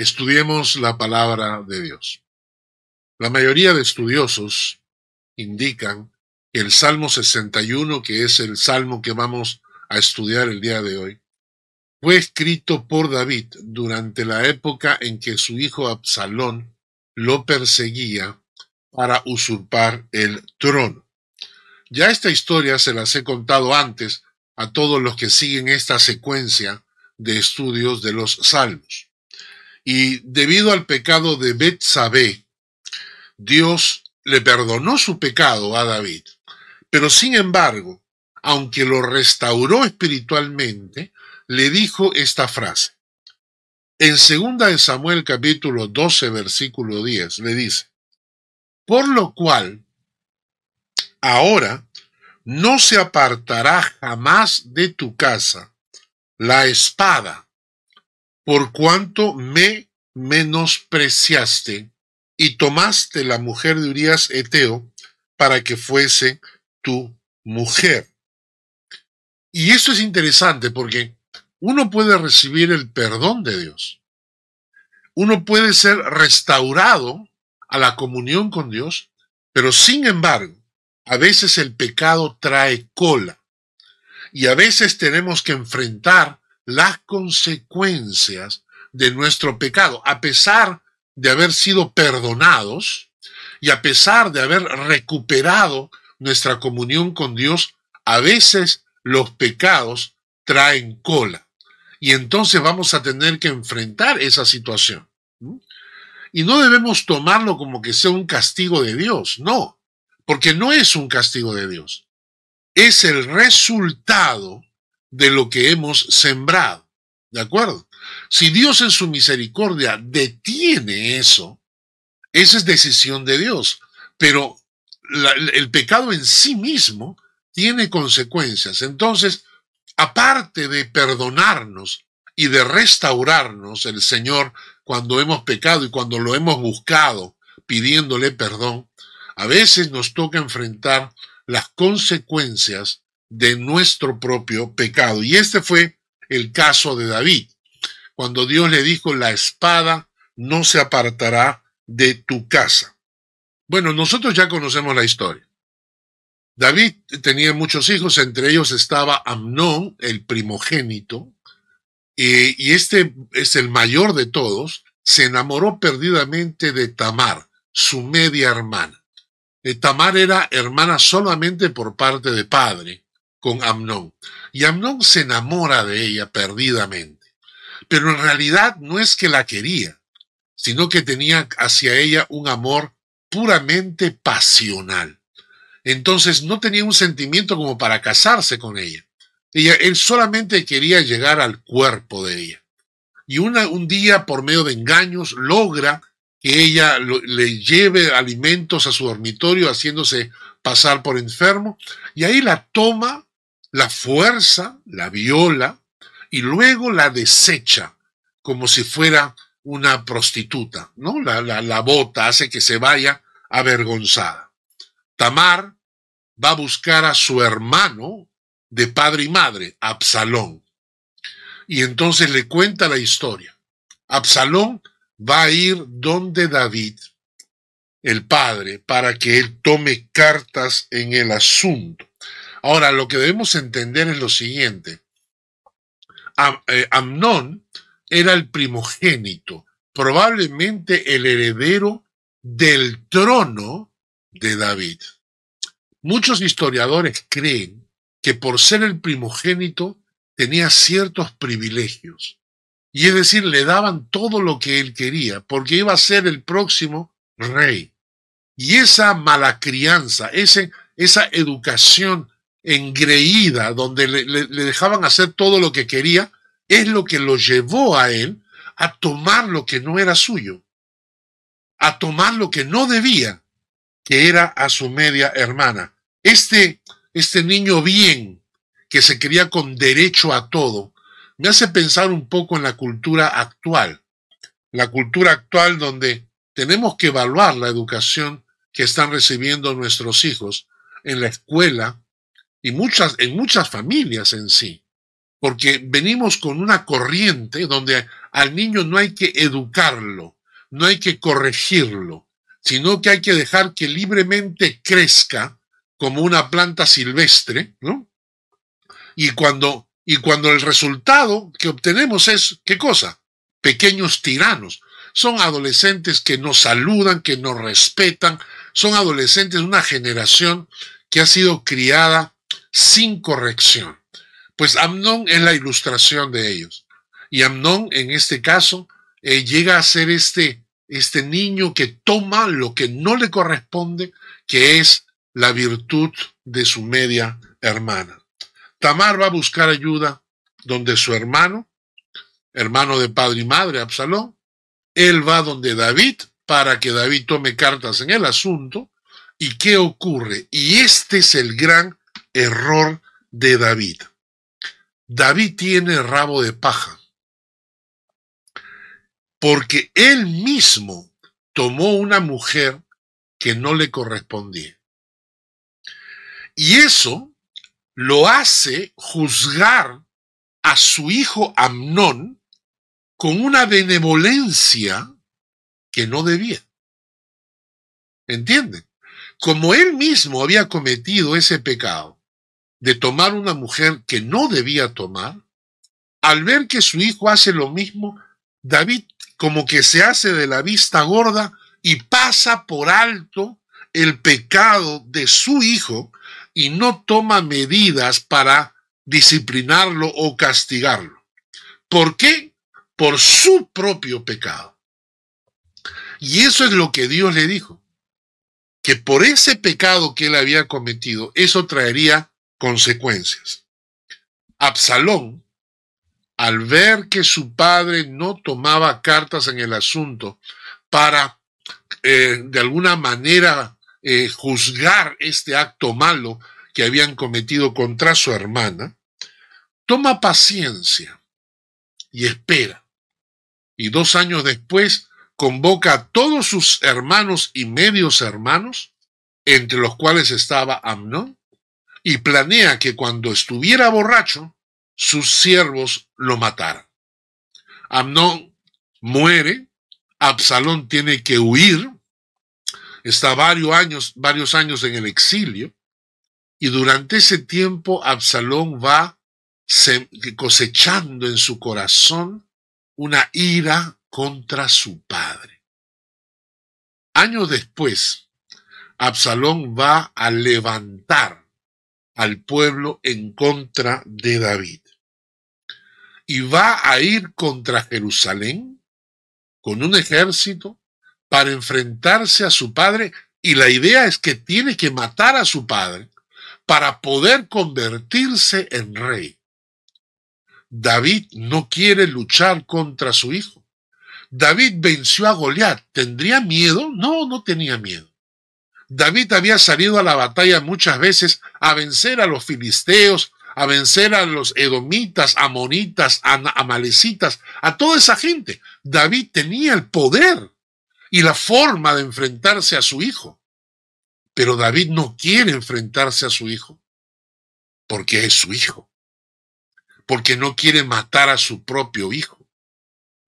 Estudiemos la palabra de Dios. La mayoría de estudiosos indican que el Salmo 61, que es el salmo que vamos a estudiar el día de hoy, fue escrito por David durante la época en que su hijo Absalón lo perseguía para usurpar el trono. Ya esta historia se las he contado antes a todos los que siguen esta secuencia de estudios de los salmos. Y debido al pecado de Betsabé, Dios le perdonó su pecado a David. Pero sin embargo, aunque lo restauró espiritualmente, le dijo esta frase. En 2 de Samuel capítulo 12 versículo 10 le dice, por lo cual, ahora no se apartará jamás de tu casa la espada por cuanto me menospreciaste y tomaste la mujer de Urias Eteo para que fuese tu mujer. Y esto es interesante porque uno puede recibir el perdón de Dios. Uno puede ser restaurado a la comunión con Dios, pero sin embargo, a veces el pecado trae cola y a veces tenemos que enfrentar las consecuencias de nuestro pecado, a pesar de haber sido perdonados y a pesar de haber recuperado nuestra comunión con Dios, a veces los pecados traen cola. Y entonces vamos a tener que enfrentar esa situación. Y no debemos tomarlo como que sea un castigo de Dios, no, porque no es un castigo de Dios. Es el resultado de lo que hemos sembrado. ¿De acuerdo? Si Dios en su misericordia detiene eso, esa es decisión de Dios. Pero el pecado en sí mismo tiene consecuencias. Entonces, aparte de perdonarnos y de restaurarnos el Señor cuando hemos pecado y cuando lo hemos buscado pidiéndole perdón, a veces nos toca enfrentar las consecuencias de nuestro propio pecado. Y este fue el caso de David, cuando Dios le dijo, la espada no se apartará de tu casa. Bueno, nosotros ya conocemos la historia. David tenía muchos hijos, entre ellos estaba Amnón, el primogénito, y, este es el mayor de todos, se enamoró perdidamente de Tamar, su media hermana. Eh, Tamar era hermana solamente por parte de padre, con Amnón. Y Amnón se enamora de ella perdidamente. Pero en realidad no es que la quería, sino que tenía hacia ella un amor puramente pasional. Entonces no tenía un sentimiento como para casarse con ella. él solamente quería llegar al cuerpo de ella. Y un día, por medio de engaños, logra que ella le lleve alimentos a su dormitorio haciéndose pasar por enfermo, y ahí la toma la fuerza, la viola y luego la desecha como si fuera una prostituta, ¿no? La, la, bota, hace que se vaya avergonzada. Tamar va a buscar a su hermano de padre y madre, Absalón. Y entonces le cuenta la historia. Absalón va a ir donde David, el padre, para que él tome cartas en el asunto. Ahora, lo que debemos entender es lo siguiente. Eh, Amnón era el primogénito, probablemente el heredero del trono de David. Muchos historiadores creen que por ser el primogénito tenía ciertos privilegios. Y es decir, le daban todo lo que él quería, porque iba a ser el próximo rey. Y esa mala crianza, ese, esa educación engreída, donde le, dejaban hacer todo lo que quería, es lo que lo llevó a él a tomar lo que no era suyo, a tomar lo que no debía, que era a su media hermana. Este, este niño bien, que se quería con derecho a todo, me hace pensar un poco en la cultura actual, la cultura actual donde tenemos que evaluar la educación que están recibiendo nuestros hijos en la escuela, y muchas, en muchas familias en sí, porque venimos con una corriente donde al niño no hay que educarlo, no hay que corregirlo, sino que hay que dejar que libremente crezca como una planta silvestre, ¿no? Y cuando, y cuando el resultado que obtenemos es, ¿qué cosa? Pequeños tiranos. Son adolescentes que nos saludan, que nos respetan, son adolescentes de una generación que ha sido criada sin corrección. Pues Amnón es la ilustración de ellos. Y Amnón, en este caso, eh, llega a ser este, este niño que toma lo que no le corresponde, que es la virtud de su media hermana. Tamar va a buscar ayuda donde su hermano, hermano de padre y madre, Absalón, él va donde David para que David tome cartas en el asunto. ¿Y qué ocurre? Y este es el gran error de David. David tiene rabo de paja porque él mismo tomó una mujer que no le correspondía. Y eso lo hace juzgar a su hijo Amnón con una benevolencia que no debía. ¿Entienden? Como él mismo había cometido ese pecado de tomar una mujer que no debía tomar, al ver que su hijo hace lo mismo, David como que se hace de la vista gorda y pasa por alto el pecado de su hijo y no toma medidas para disciplinarlo o castigarlo. ¿Por qué? Por su propio pecado. Y eso es lo que Dios le dijo, que por ese pecado que él había cometido, eso traería consecuencias. Absalón al ver que su padre no tomaba cartas en el asunto para eh, de alguna manera eh, juzgar este acto malo que habían cometido contra su hermana, toma paciencia y espera. Y dos años después convoca a todos sus hermanos y medios hermanos, entre los cuales estaba Amnón, y planea que cuando estuviera borracho, sus siervos lo mataron. Amnón muere, Absalón tiene que huir, está varios años, varios años en el exilio, y durante ese tiempo Absalón va cosechando en su corazón una ira contra su padre. Años después, Absalón va a levantar al pueblo en contra de David y va a ir contra Jerusalén con un ejército para enfrentarse a su padre y la idea es que tiene que matar a su padre para poder convertirse en rey. David no quiere luchar contra su hijo. David venció a Goliat. ¿Tendría miedo? No, no tenía miedo. David había salido a la batalla muchas veces a vencer a los filisteos, a vencer a los edomitas, amonitas, amalecitas, a toda esa gente. David tenía el poder y la forma de enfrentarse a su hijo. Pero David no quiere enfrentarse a su hijo porque es su hijo, porque no quiere matar a su propio hijo.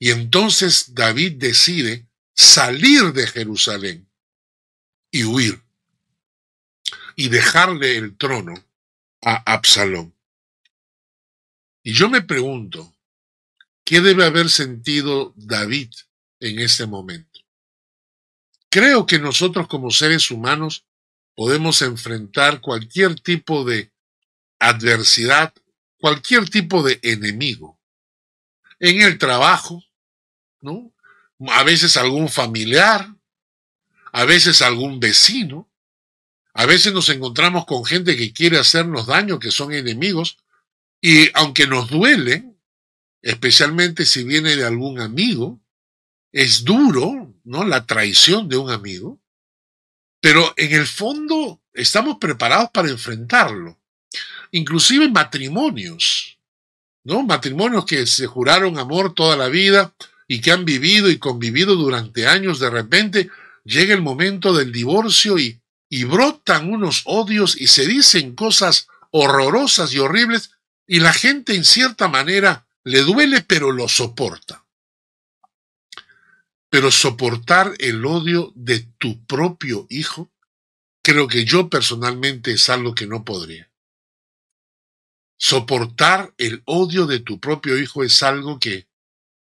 Y entonces David decide salir de Jerusalén y huir y dejarle el trono a Absalón. Y yo me pregunto, ¿qué debe haber sentido David en este momento? Creo que nosotros como seres humanos podemos enfrentar cualquier tipo de adversidad, cualquier tipo de enemigo. En el trabajo, ¿no? A veces algún familiar, a veces algún vecino, a veces nos encontramos con gente que quiere hacernos daño, que son enemigos, y aunque nos duele, especialmente si viene de algún amigo, es duro, ¿no? La traición de un amigo, pero en el fondo estamos preparados para enfrentarlo. Inclusive matrimonios, ¿no? Matrimonios que se juraron amor toda la vida y que han vivido y convivido durante años, de repente llega el momento del divorcio y, brotan unos odios y se dicen cosas horrorosas y horribles y la gente en cierta manera le duele pero lo soporta. Pero soportar el odio de tu propio hijo, creo que yo personalmente es algo que no podría. Soportar el odio de tu propio hijo es algo que,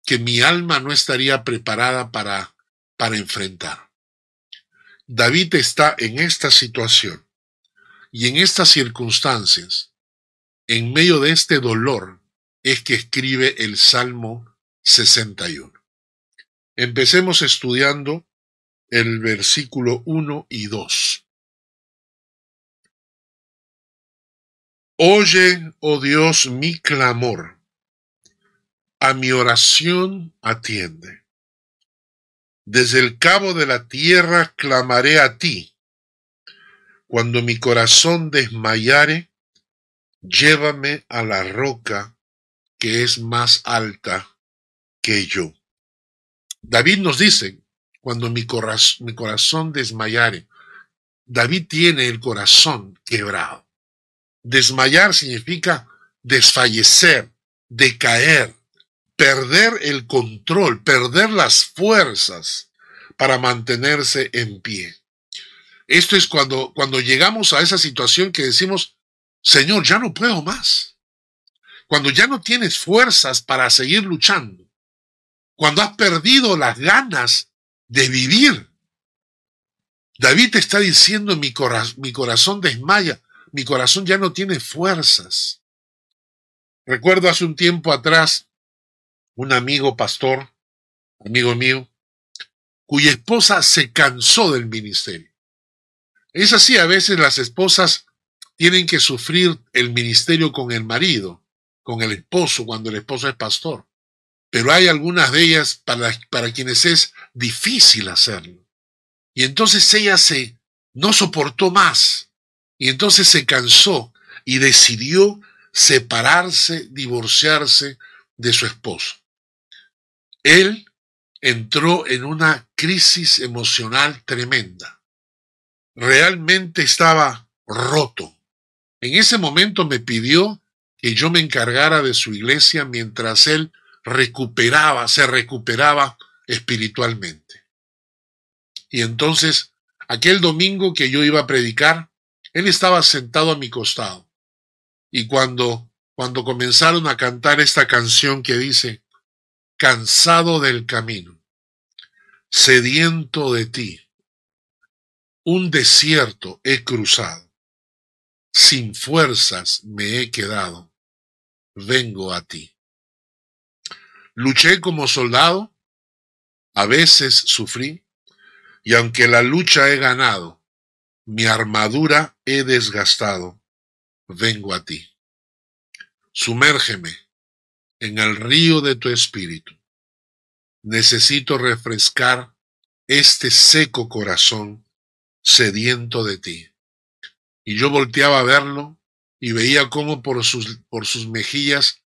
que mi alma no estaría preparada para, para enfrentar. David está en esta situación y en estas circunstancias, en medio de este dolor, es que escribe el Salmo 61. Empecemos estudiando el versículo 1 y 2. Oye, oh Dios, mi clamor, a mi oración atiende. Desde el cabo de la tierra clamaré a ti. Cuando mi corazón desmayare, llévame a la roca que es más alta que yo. David nos dice, cuando mi, corazón, mi corazón desmayare, David tiene el corazón quebrado. Desmayar significa desfallecer, decaer, perder el control, perder las fuerzas para mantenerse en pie. Esto es cuando, cuando llegamos a esa situación que decimos, Señor, ya no puedo más. Cuando ya no tienes fuerzas para seguir luchando. Cuando has perdido las ganas de vivir. David está diciendo, mi, mi corazón desmaya, mi corazón ya no tiene fuerzas. Recuerdo hace un tiempo atrás un amigo pastor, amigo mío, cuya esposa se cansó del ministerio. Es así, a veces las esposas tienen que sufrir el ministerio con el marido, con el esposo, cuando el esposo es pastor. Pero hay algunas de ellas para, para quienes es difícil hacerlo. Y entonces ella se no soportó más y entonces se cansó y decidió separarse, divorciarse de su esposo. Él entró en una crisis emocional tremenda. Realmente estaba roto. En ese momento me pidió que yo me encargara de su iglesia mientras él recuperaba, se recuperaba espiritualmente. Y entonces, aquel domingo que yo iba a predicar, él estaba sentado a mi costado. Y cuando, cuando comenzaron a cantar esta canción que dice, cansado del camino, sediento de ti, un desierto he cruzado, sin fuerzas me he quedado, vengo a ti. Luché como soldado, a veces sufrí, y aunque la lucha he ganado, mi armadura he desgastado, vengo a ti. Sumérgeme en el río de tu espíritu. Necesito refrescar este seco corazón sediento de ti. Y yo volteaba a verlo y veía cómo por sus, por sus mejillas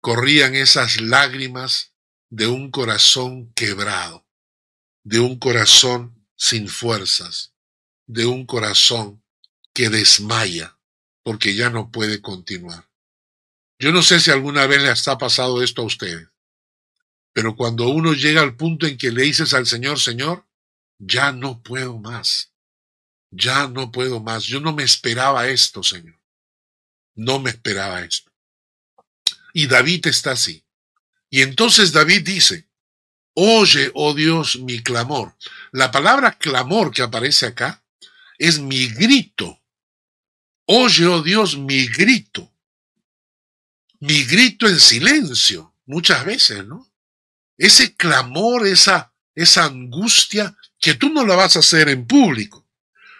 corrían esas lágrimas de un corazón quebrado, de un corazón sin fuerzas de un corazón que desmaya porque ya no puede continuar. Yo no sé si alguna vez le ha pasado esto a ustedes, pero cuando uno llega al punto en que le dices al Señor, Señor, ya no puedo más, ya no puedo más, yo no me esperaba esto, Señor, no me esperaba esto. Y David está así. Y entonces David dice, Oye, oh Dios, mi clamor. La palabra clamor que aparece acá es mi grito. Oye, oh Dios, mi grito. Mi grito en silencio, muchas veces, ¿no? Ese clamor, esa, esa angustia, que tú no la vas a hacer en público.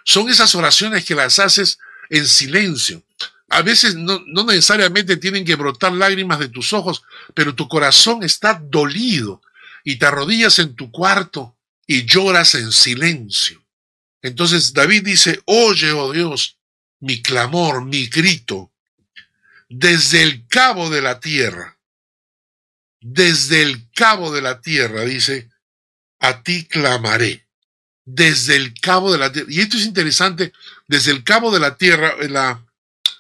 Son esas oraciones que las haces en silencio. A veces no, no necesariamente tienen que brotar lágrimas de tus ojos, pero tu corazón está dolido y te arrodillas en tu cuarto y lloras en silencio. Entonces David dice, oye, oh Dios, mi clamor, mi grito, desde el cabo de la tierra, desde el cabo de la tierra, dice, a ti clamaré, desde el cabo de la tierra. Y esto es interesante, desde el cabo de la tierra, la,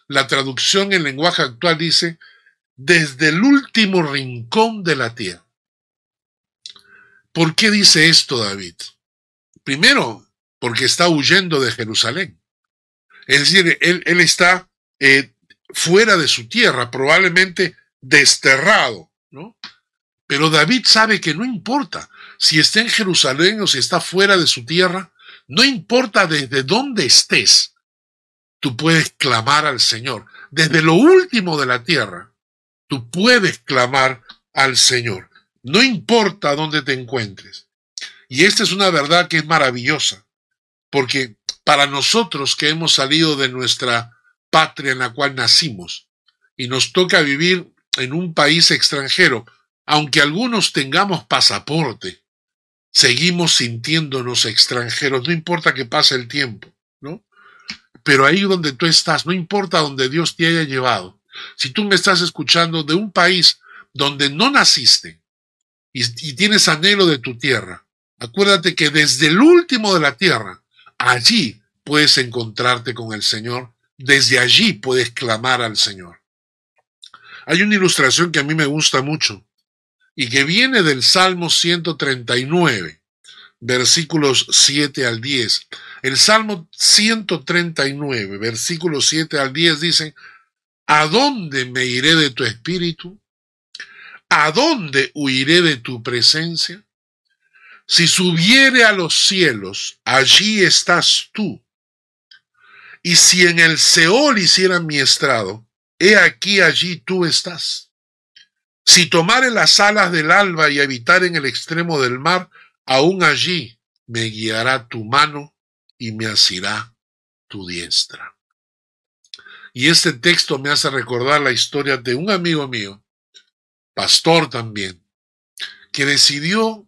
la traducción en lenguaje actual dice, desde el último rincón de la tierra. ¿Por qué dice esto David? Primero, porque está huyendo de Jerusalén. Es decir, él, está eh, fuera de su tierra, probablemente desterrado, ¿no? Pero David sabe que no importa si está en Jerusalén o si está fuera de su tierra, no importa desde dónde estés, tú puedes clamar al Señor. Desde lo último de la tierra, tú puedes clamar al Señor. No importa dónde te encuentres. Y esta es una verdad que es maravillosa, porque para nosotros que hemos salido de nuestra patria en la cual nacimos y nos toca vivir en un país extranjero, aunque algunos tengamos pasaporte, seguimos sintiéndonos extranjeros, no importa que pase el tiempo, ¿no? Pero ahí donde tú estás, no importa donde Dios te haya llevado, si tú me estás escuchando de un país donde no naciste y, y tienes anhelo de tu tierra, acuérdate que desde el último de la tierra, allí puedes encontrarte con el Señor, desde allí puedes clamar al Señor. Hay una ilustración que a mí me gusta mucho y que viene del Salmo 139, versículos 7 al 10. El Salmo 139, versículos 7 al 10 dice, ¿A dónde me iré de tu espíritu? ¿A dónde huiré de tu presencia? Si subiere a los cielos, allí estás tú. Y si en el Seol hicieran mi estrado, he aquí allí tú estás. Si tomare las alas del alba y habitar en el extremo del mar, aún allí me guiará tu mano y me asirá tu diestra. Y este texto me hace recordar la historia de un amigo mío, pastor también, que decidió,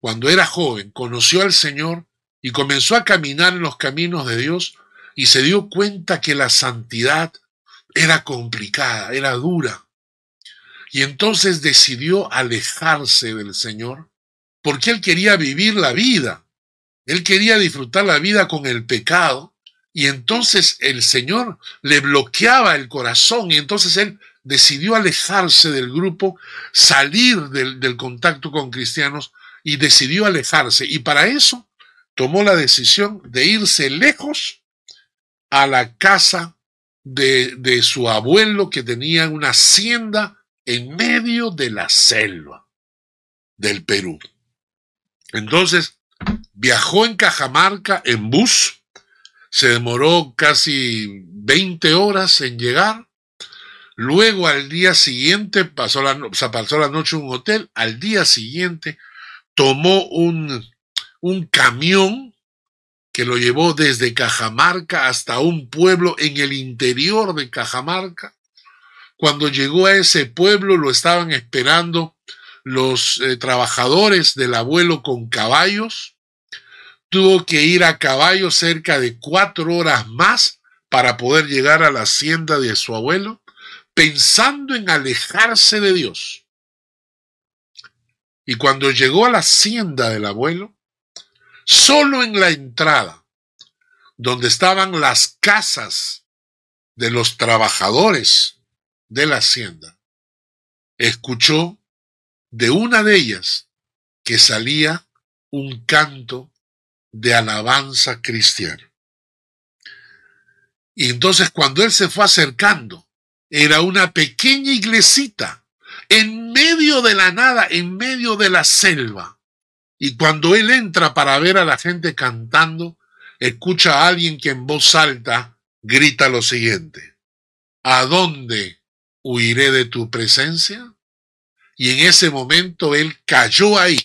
cuando era joven, conoció al Señor y comenzó a caminar en los caminos de Dios y se dio cuenta que la santidad era complicada, era dura y entonces decidió alejarse del Señor porque él quería vivir la vida. Él quería disfrutar la vida con el pecado. Y entonces el Señor le bloqueaba el corazón y entonces él decidió alejarse del grupo, salir del, del contacto con cristianos y decidió alejarse. Y para eso tomó la decisión de irse lejos a la casa de, de su abuelo que tenía una hacienda en medio de la selva del Perú. Entonces, viajó en Cajamarca en bus, se demoró casi 20 horas en llegar, luego al día siguiente pasó la, pasó la noche en un hotel, al día siguiente tomó un, un camión que lo llevó desde Cajamarca hasta un pueblo en el interior de Cajamarca, cuando llegó a ese pueblo lo estaban esperando los eh, trabajadores del abuelo con caballos. Tuvo que ir a caballo cerca de cuatro horas más para poder llegar a la hacienda de su abuelo, pensando en alejarse de Dios. Y cuando llegó a la hacienda del abuelo, solo en la entrada, donde estaban las casas de los trabajadores de la hacienda, escuchó de una de ellas que salía un canto de alabanza cristiana. Y entonces cuando él se fue acercando, era una pequeña iglesita en medio de la nada, en medio de la selva. Y cuando él entra para ver a la gente cantando, escucha a alguien que en voz alta grita lo siguiente. ¿A dónde huiré de tu presencia. Y en ese momento él cayó ahí,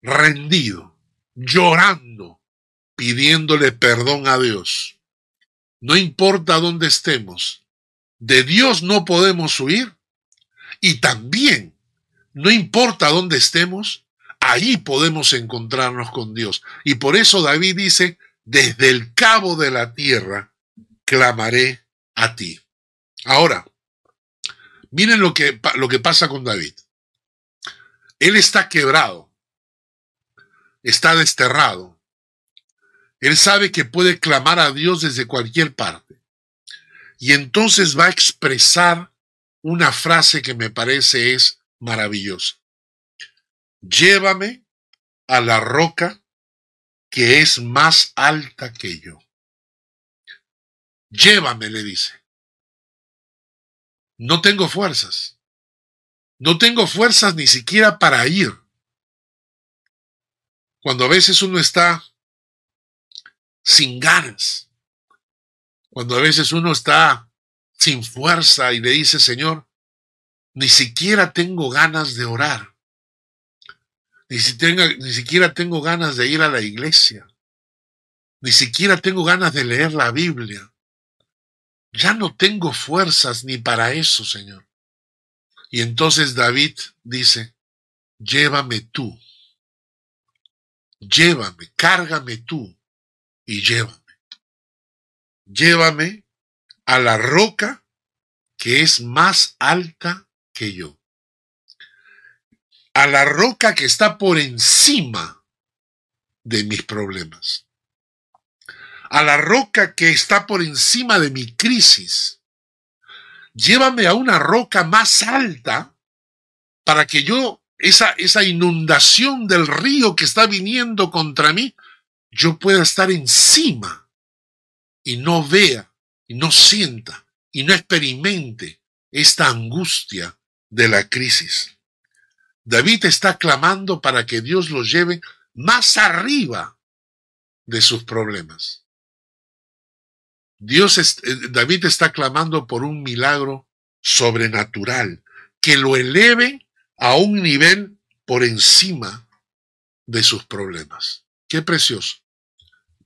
rendido, llorando, pidiéndole perdón a Dios. No importa dónde estemos, de Dios no podemos huir. Y también, no importa dónde estemos, ahí podemos encontrarnos con Dios. Y por eso David dice, desde el cabo de la tierra clamaré a ti. Ahora, Miren lo que, lo que pasa con David. Él está quebrado, está desterrado. Él sabe que puede clamar a Dios desde cualquier parte. Y entonces va a expresar una frase que me parece es maravillosa. Llévame a la roca que es más alta que yo. Llévame, le dice. No tengo fuerzas. No tengo fuerzas ni siquiera para ir. Cuando a veces uno está sin ganas, cuando a veces uno está sin fuerza y le dice, Señor, ni siquiera tengo ganas de orar. Ni, ni siquiera tengo ganas de ir a la iglesia. Ni siquiera tengo ganas de leer la Biblia. Ya no tengo fuerzas ni para eso, Señor. Y entonces David dice, llévame tú. Llévame, cárgame tú y llévame. Llévame a la roca que es más alta que yo. A la roca que está por encima de mis problemas. A la roca que está por encima de mi crisis. Llévame a una roca más alta para que yo, esa, esa inundación del río que está viniendo contra mí, yo pueda estar encima y no vea y no sienta y no experimente esta angustia de la crisis. David está clamando para que Dios lo lleve más arriba de sus problemas. Dios eh, David está clamando por un milagro sobrenatural que lo eleve a un nivel por encima de sus problemas. Qué precioso.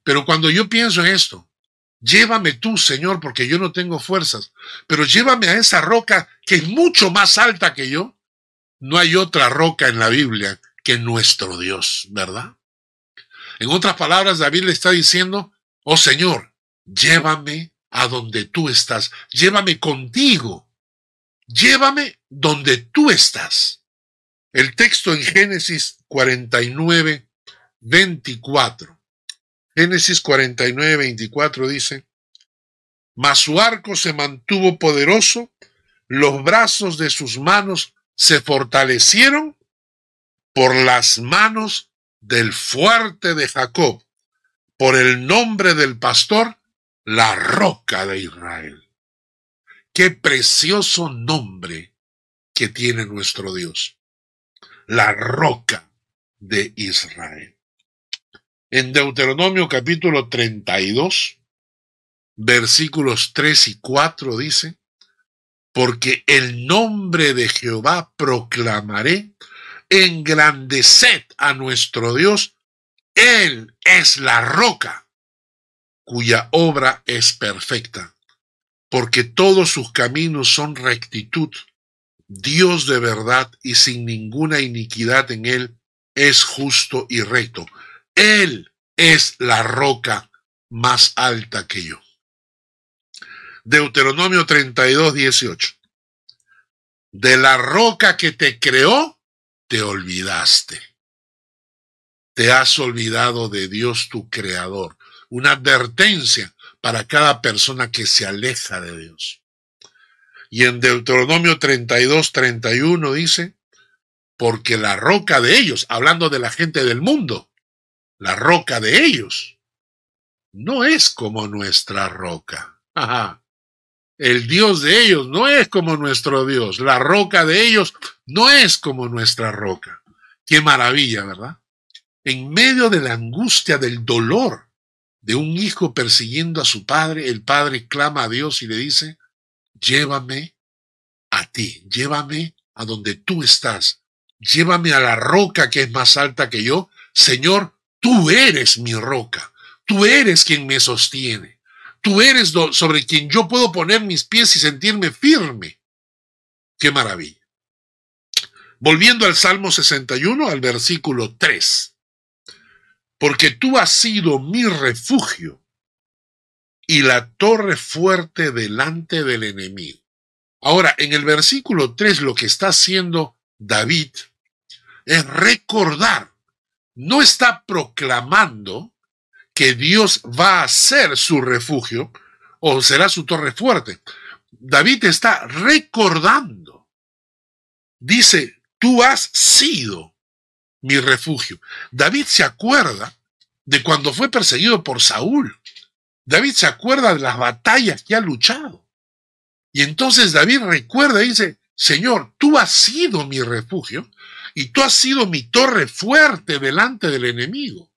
Pero cuando yo pienso en esto, Llévame tú, Señor, porque yo no tengo fuerzas, pero llévame a esa roca que es mucho más alta que yo. No hay otra roca en la Biblia que nuestro Dios, ¿verdad? En otras palabras, David le está diciendo, oh Señor, llévame a donde tú estás, llévame contigo, llévame donde tú estás. El texto en Génesis 49, 24 Génesis 49, 24 dice, Mas su arco se mantuvo poderoso, los brazos de sus manos se fortalecieron por las manos del fuerte de Jacob, por el nombre del pastor, la roca de Israel. Qué precioso nombre que tiene nuestro Dios, la roca de Israel. En Deuteronomio capítulo 32, versículos 3 y 4 dice, porque el nombre de Jehová proclamaré, engrandeced a nuestro Dios, Él es la roca, cuya obra es perfecta, porque todos sus caminos son rectitud, Dios de verdad y sin ninguna iniquidad en Él, es justo y recto. Él es la roca más alta que yo. Deuteronomio 32, 18. De la roca que te creó, te olvidaste. Te has olvidado de Dios tu creador. Una advertencia para cada persona que se aleja de Dios. Y en Deuteronomio 32, 31 dice, porque la roca de ellos, hablando de la gente del mundo, la roca de ellos, no es como nuestra roca. El Dios de ellos no es como nuestro Dios. La roca de ellos no es como nuestra roca. Qué maravilla, ¿verdad? En medio de la angustia, del dolor de un hijo persiguiendo a su padre, el padre clama a Dios y le dice, llévame a ti, llévame a donde tú estás, llévame a la roca que es más alta que yo. Señor, Tú eres mi roca, tú eres quien me sostiene, tú eres sobre quien yo puedo poner mis pies y sentirme firme. Qué maravilla. Volviendo al Salmo 61, al versículo 3. Porque tú has sido mi refugio y la torre fuerte delante del enemigo. Ahora, en el versículo 3 lo que está haciendo David es recordar no está proclamando que Dios va a ser su refugio o será su torre fuerte. David está recordando. Dice, tú has sido mi refugio. David se acuerda de cuando fue perseguido por Saúl. David se acuerda de las batallas que ha luchado. Y entonces David recuerda y dice, Señor, tú has sido mi refugio y tú has sido mi torre fuerte delante del enemigo.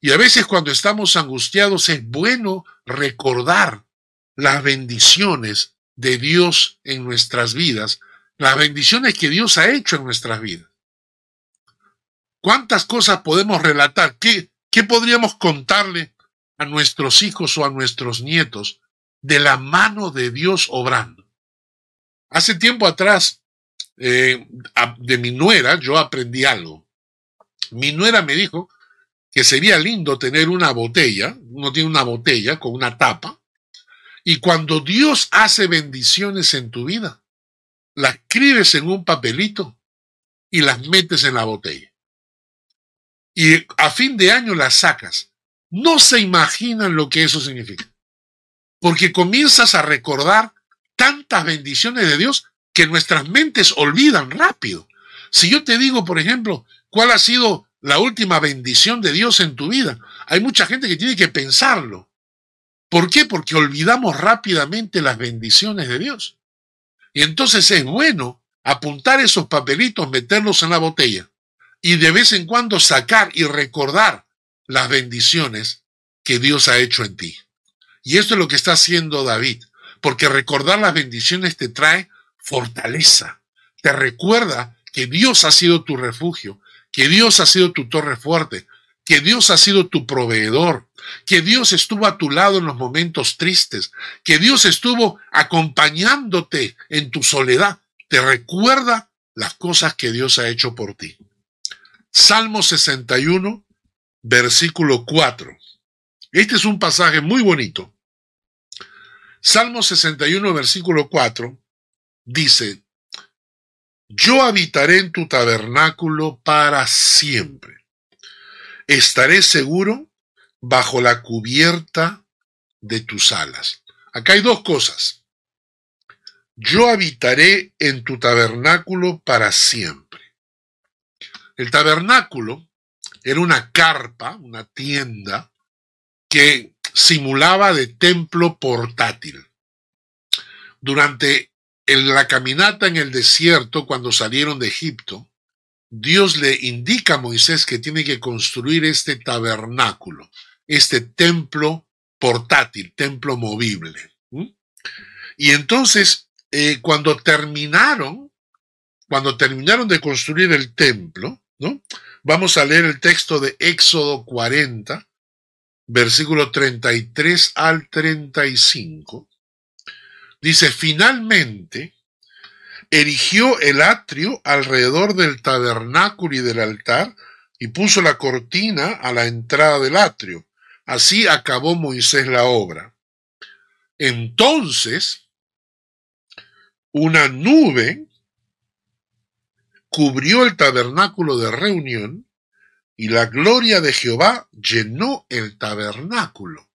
Y a veces cuando estamos angustiados es bueno recordar las bendiciones de Dios en nuestras vidas, las bendiciones que Dios ha hecho en nuestras vidas. ¿Cuántas cosas podemos relatar? ¿Qué, qué podríamos contarle a nuestros hijos o a nuestros nietos de la mano de Dios obrando? Hace tiempo atrás, eh, de mi nuera, yo aprendí algo. Mi nuera me dijo que sería lindo tener una botella, uno tiene una botella con una tapa, y cuando Dios hace bendiciones en tu vida, las escribes en un papelito y las metes en la botella. Y a fin de año las sacas. No se imaginan lo que eso significa. Porque comienzas a recordar tantas bendiciones de Dios que nuestras mentes olvidan rápido. Si yo te digo, por ejemplo, cuál ha sido la última bendición de Dios en tu vida. Hay mucha gente que tiene que pensarlo. ¿Por qué? Porque olvidamos rápidamente las bendiciones de Dios. Y entonces es bueno apuntar esos papelitos, meterlos en la botella y de vez en cuando sacar y recordar las bendiciones que Dios ha hecho en ti. Y esto es lo que está haciendo David, porque recordar las bendiciones te trae fortaleza, te recuerda que Dios ha sido tu refugio, que Dios ha sido tu torre fuerte, que Dios ha sido tu proveedor, que Dios estuvo a tu lado en los momentos tristes, que Dios estuvo acompañándote en tu soledad. Te recuerda las cosas que Dios ha hecho por ti. Salmo 61, versículo 4. Este es un pasaje muy bonito. Salmo 61, versículo 4 dice, yo habitaré en tu tabernáculo para siempre. Estaré seguro bajo la cubierta de tus alas. Acá hay dos cosas. Yo habitaré en tu tabernáculo para siempre. El tabernáculo era una carpa, una tienda, que simulaba de templo portátil. Durante en la caminata en el desierto, cuando salieron de Egipto, Dios le indica a Moisés que tiene que construir este tabernáculo, este templo portátil, templo movible. Y entonces, eh, cuando terminaron, cuando terminaron de construir el templo, ¿no? Vamos a leer el texto de Éxodo 40, versículo 33 al 35. Dice, finalmente, erigió el atrio alrededor del tabernáculo y del altar y puso la cortina a la entrada del atrio. Así acabó Moisés la obra. Entonces, una nube cubrió el tabernáculo de reunión y la gloria de Jehová llenó el tabernáculo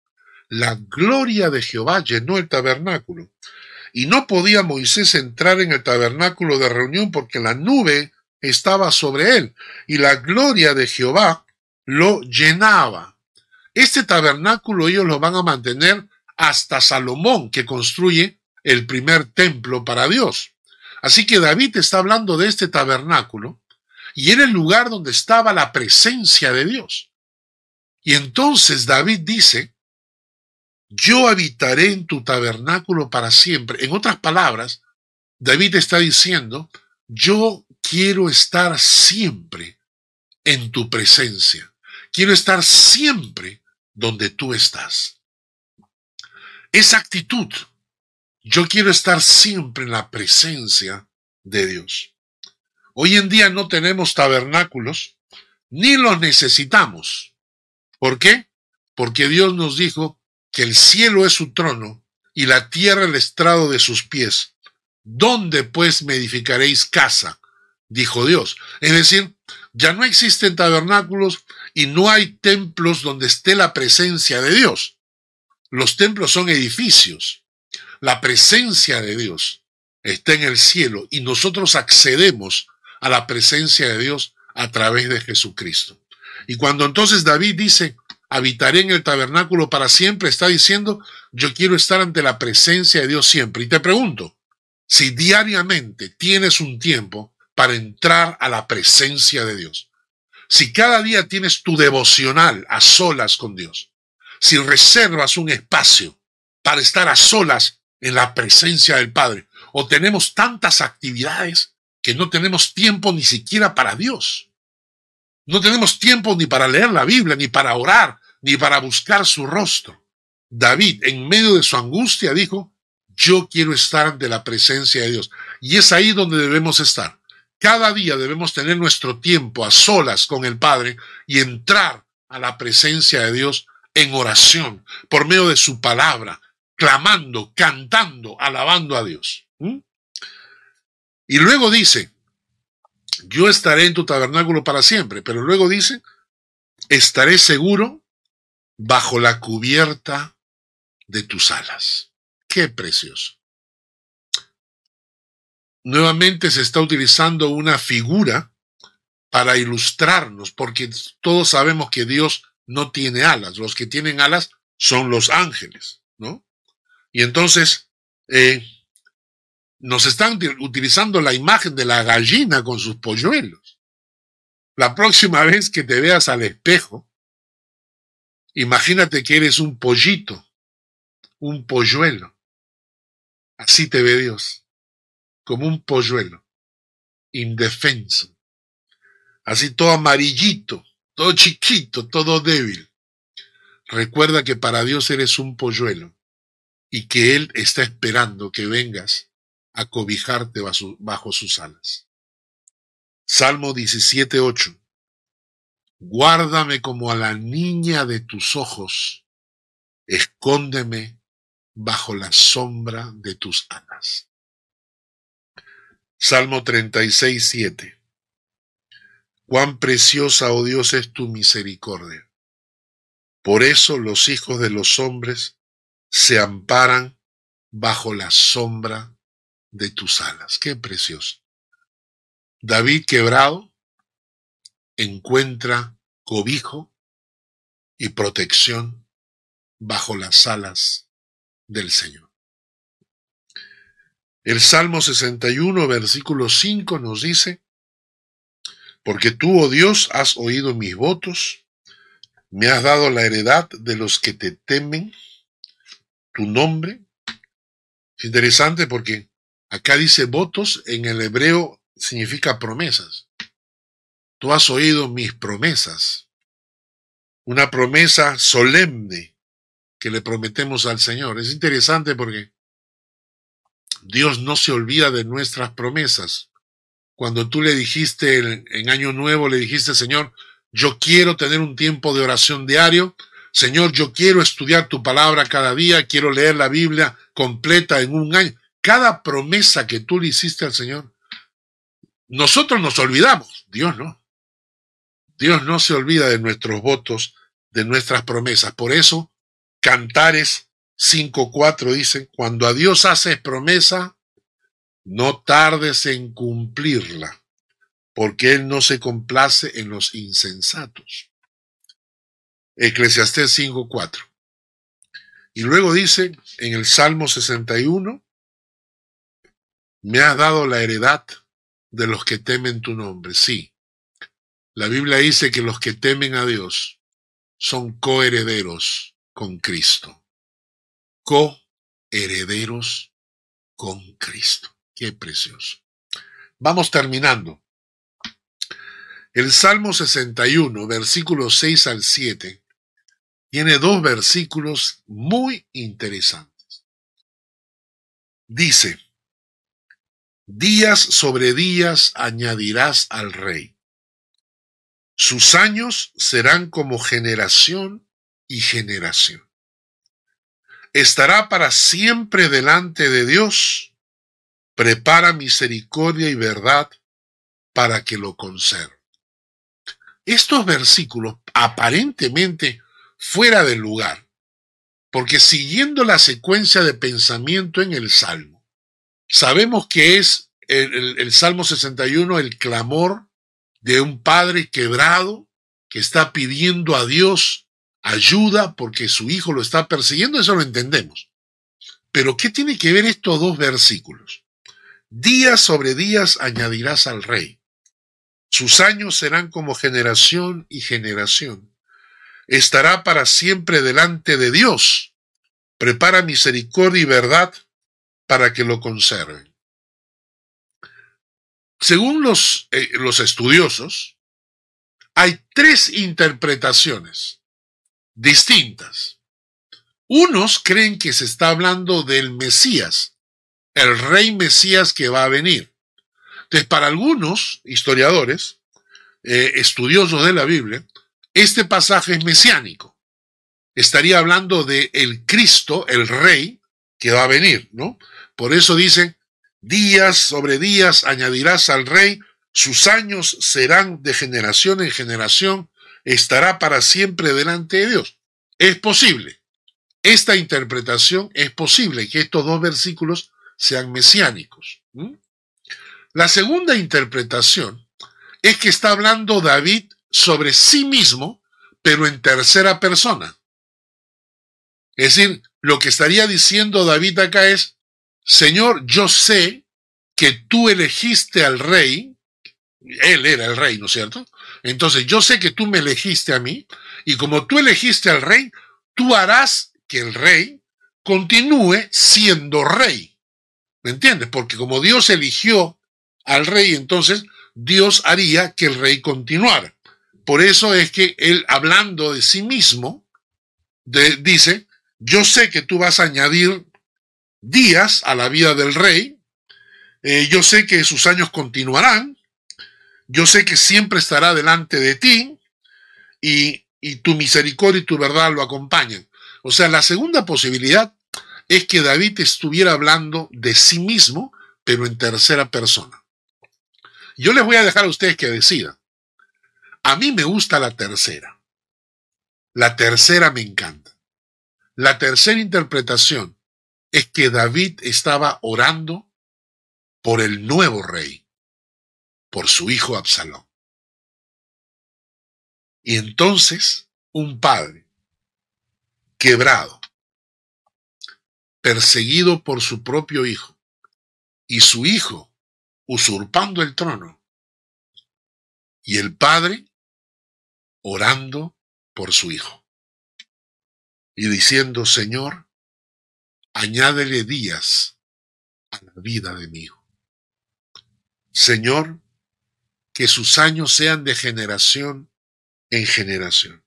la gloria de Jehová llenó el tabernáculo. Y no podía Moisés entrar en el tabernáculo de reunión porque la nube estaba sobre él y la gloria de Jehová lo llenaba. Este tabernáculo ellos lo van a mantener hasta Salomón, que construye el primer templo para Dios. Así que David está hablando de este tabernáculo y era el lugar donde estaba la presencia de Dios. Y entonces David dice yo habitaré en tu tabernáculo para siempre. En otras palabras, David está diciendo, yo quiero estar siempre en tu presencia. Quiero estar siempre donde tú estás. Esa actitud, yo quiero estar siempre en la presencia de Dios. Hoy en día no tenemos tabernáculos, ni los necesitamos. ¿Por qué? Porque Dios nos dijo, que el cielo es su trono y la tierra el estrado de sus pies. ¿Dónde pues me edificaréis casa? dijo Dios. Es decir, ya no existen tabernáculos y no hay templos donde esté la presencia de Dios. Los templos son edificios. La presencia de Dios está en el cielo y nosotros accedemos a la presencia de Dios a través de Jesucristo. Y cuando entonces David dice, habitaré en el tabernáculo para siempre, está diciendo, yo quiero estar ante la presencia de Dios siempre. Y te pregunto, si diariamente tienes un tiempo para entrar a la presencia de Dios, si cada día tienes tu devocional a solas con Dios, si reservas un espacio para estar a solas en la presencia del Padre, o tenemos tantas actividades que no tenemos tiempo ni siquiera para Dios. No tenemos tiempo ni para leer la Biblia, ni para orar, ni para buscar su rostro. David, en medio de su angustia, dijo, yo quiero estar ante la presencia de Dios. Y es ahí donde debemos estar. Cada día debemos tener nuestro tiempo a solas con el Padre y entrar a la presencia de Dios en oración, por medio de su palabra, clamando, cantando, alabando a Dios. ¿Mm? Y luego dice, yo estaré en tu tabernáculo para siempre, pero luego dice, estaré seguro bajo la cubierta de tus alas. Qué precioso. Nuevamente se está utilizando una figura para ilustrarnos, porque todos sabemos que Dios no tiene alas. Los que tienen alas son los ángeles, ¿no? Y entonces eh, nos están utilizando la imagen de la gallina con sus polluelos. La próxima vez que te veas al espejo, imagínate que eres un pollito, un polluelo. Así te ve Dios, como un polluelo, indefenso. Así todo amarillito, todo chiquito, todo débil. Recuerda que para Dios eres un polluelo y que Él está esperando que vengas a cobijarte bajo sus alas. Salmo 17.8. Guárdame como a la niña de tus ojos, escóndeme bajo la sombra de tus alas. Salmo 36.7. Cuán preciosa, oh Dios, es tu misericordia. Por eso los hijos de los hombres se amparan bajo la sombra de tus alas. Qué precioso. David quebrado encuentra cobijo y protección bajo las alas del Señor. El Salmo 61, versículo 5 nos dice, porque tú, oh Dios, has oído mis votos, me has dado la heredad de los que te temen tu nombre. Es interesante porque acá dice votos, en el hebreo significa promesas. Tú has oído mis promesas. Una promesa solemne que le prometemos al Señor. Es interesante porque Dios no se olvida de nuestras promesas. Cuando tú le dijiste en, Año Nuevo, le dijiste, Señor, yo quiero tener un tiempo de oración diario, Señor, yo quiero estudiar tu palabra cada día, quiero leer la Biblia completa en un año. Cada promesa que tú le hiciste al Señor, nosotros nos olvidamos, Dios no. Dios no se olvida de nuestros votos, de nuestras promesas. Por eso, Cantares 5.4 dice, cuando a Dios haces promesa, no tardes en cumplirla, porque Él no se complace en los insensatos. Eclesiastés 5.4. Y luego dice en el Salmo 61, me has dado la heredad de los que temen tu nombre. Sí, la Biblia dice que los que temen a Dios son coherederos con Cristo. Coherederos con Cristo. Qué precioso. Vamos terminando. El Salmo 61, versículos 6 al 7, tiene dos versículos muy interesantes. Dice, días sobre días añadirás al rey. Sus años serán como generación y generación. Estará para siempre delante de Dios. Prepara misericordia y verdad para que lo conserve. Estos versículos aparentemente fuera del lugar, porque siguiendo la secuencia de pensamiento en el Salmo, sabemos que es el, Salmo 61 el clamor de un padre quebrado que está pidiendo a Dios ayuda porque su hijo lo está persiguiendo, eso lo entendemos. Pero ¿qué tiene que ver estos dos versículos? Días sobre días añadirás al rey. Sus años serán como generación y generación. Estará para siempre delante de Dios. Prepara misericordia y verdad para que lo conserven. Según los, eh, los estudiosos, hay tres interpretaciones distintas. Unos creen que se está hablando del Mesías, el rey Mesías que va a venir. Entonces, para algunos historiadores, eh, estudiosos de la Biblia, este pasaje es mesiánico. Estaría hablando de el Cristo, el rey, que va a venir, ¿no? Por eso dicen, días sobre días añadirás al rey, sus años serán de generación en generación, estará para siempre delante de Dios. Es posible. Esta interpretación es posible que estos dos versículos sean mesiánicos. La segunda interpretación es que está hablando David sobre sí mismo, pero en tercera persona. Es decir, lo que estaría diciendo David acá es, Señor, yo sé que tú elegiste al rey, él era el rey, ¿no es cierto? Entonces yo sé que tú me elegiste a mí, y como tú elegiste al rey, tú harás que el rey continúe siendo rey. ¿Me entiendes? Porque como Dios eligió al rey, entonces Dios haría que el rey continuara. Por eso es que él, hablando de sí mismo, dice, yo sé que tú vas a añadir días a la vida del rey, eh, yo sé que sus años continuarán, yo sé que siempre estará delante de ti y, y tu misericordia y tu verdad lo acompañan. O sea, la segunda posibilidad es que David estuviera hablando de sí mismo, pero en tercera persona. Yo les voy a dejar a ustedes que decidan. A mí me gusta la tercera. La tercera me encanta. La tercera interpretación es que David estaba orando por el nuevo rey, por su hijo Absalón. Y entonces un padre quebrado, perseguido por su propio hijo, y su hijo usurpando el trono, y el padre orando por su hijo y diciendo, Señor, añádele días a la vida de mi hijo. Señor, que sus años sean de generación en generación.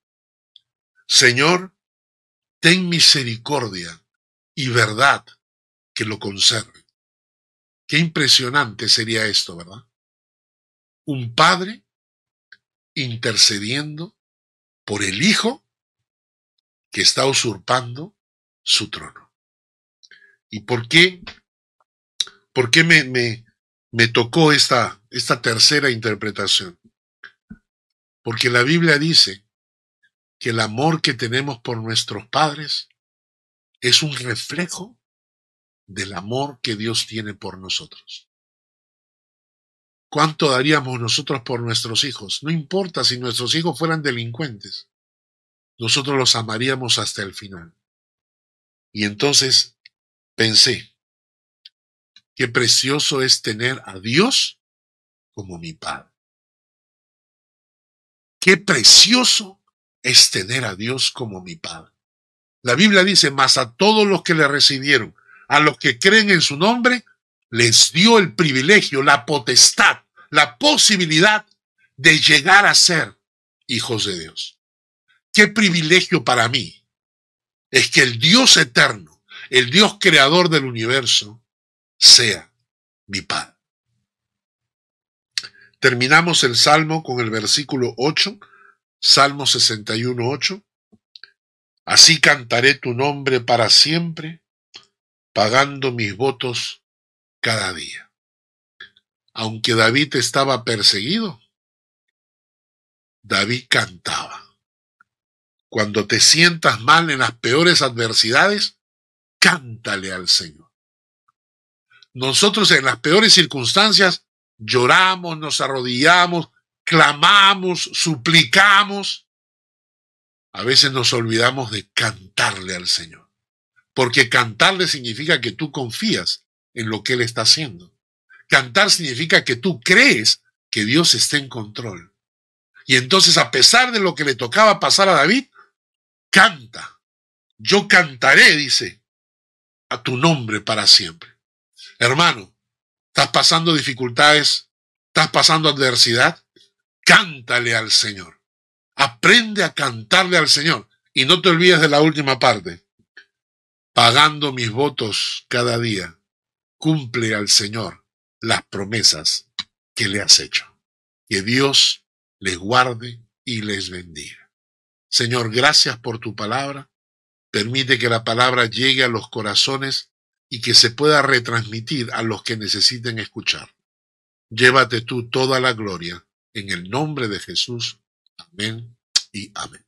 Señor, ten misericordia y verdad que lo conserve. Qué impresionante sería esto, ¿verdad? Un padre intercediendo por el hijo que está usurpando su trono. ¿Y por qué? ¿Por qué me, me, me tocó esta, esta tercera interpretación? Porque la Biblia dice que el amor que tenemos por nuestros padres es un reflejo del amor que Dios tiene por nosotros. ¿Cuánto daríamos nosotros por nuestros hijos? No importa si nuestros hijos fueran delincuentes. Nosotros los amaríamos hasta el final. Y entonces pensé, qué precioso es tener a Dios como mi Padre. Qué precioso es tener a Dios como mi Padre. La Biblia dice, más a todos los que le recibieron, a los que creen en su nombre, les dio el privilegio, la potestad, la posibilidad de llegar a ser hijos de Dios. Qué privilegio para mí es que el Dios eterno, el Dios creador del universo, sea mi Padre. Terminamos el Salmo con el versículo 8, Salmo 61, 8. Así cantaré tu nombre para siempre pagando mis votos cada día. Aunque David estaba perseguido, David cantaba. Cuando te sientas mal en las peores adversidades, cántale al Señor. Nosotros en las peores circunstancias lloramos, nos arrodillamos, clamamos, suplicamos, a veces nos olvidamos de cantarle al Señor. Porque cantarle significa que tú confías en lo que Él está haciendo. Cantar significa que tú crees que Dios está en control. Y entonces, a pesar de lo que le tocaba pasar a David, canta. Yo cantaré, dice, a tu nombre para siempre. Hermano, ¿estás pasando dificultades? ¿Estás pasando adversidad? Cántale al Señor. Aprende a cantarle al Señor. Y no te olvides de la última parte. Pagando mis votos cada día, cumple al Señor las promesas que le has hecho. Que Dios les guarde y les bendiga. Señor, gracias por tu palabra. Permite que la palabra llegue a los corazones y que se pueda retransmitir a los que necesiten escuchar. Llévate tú toda la gloria en el nombre de Jesús. Amén y amén.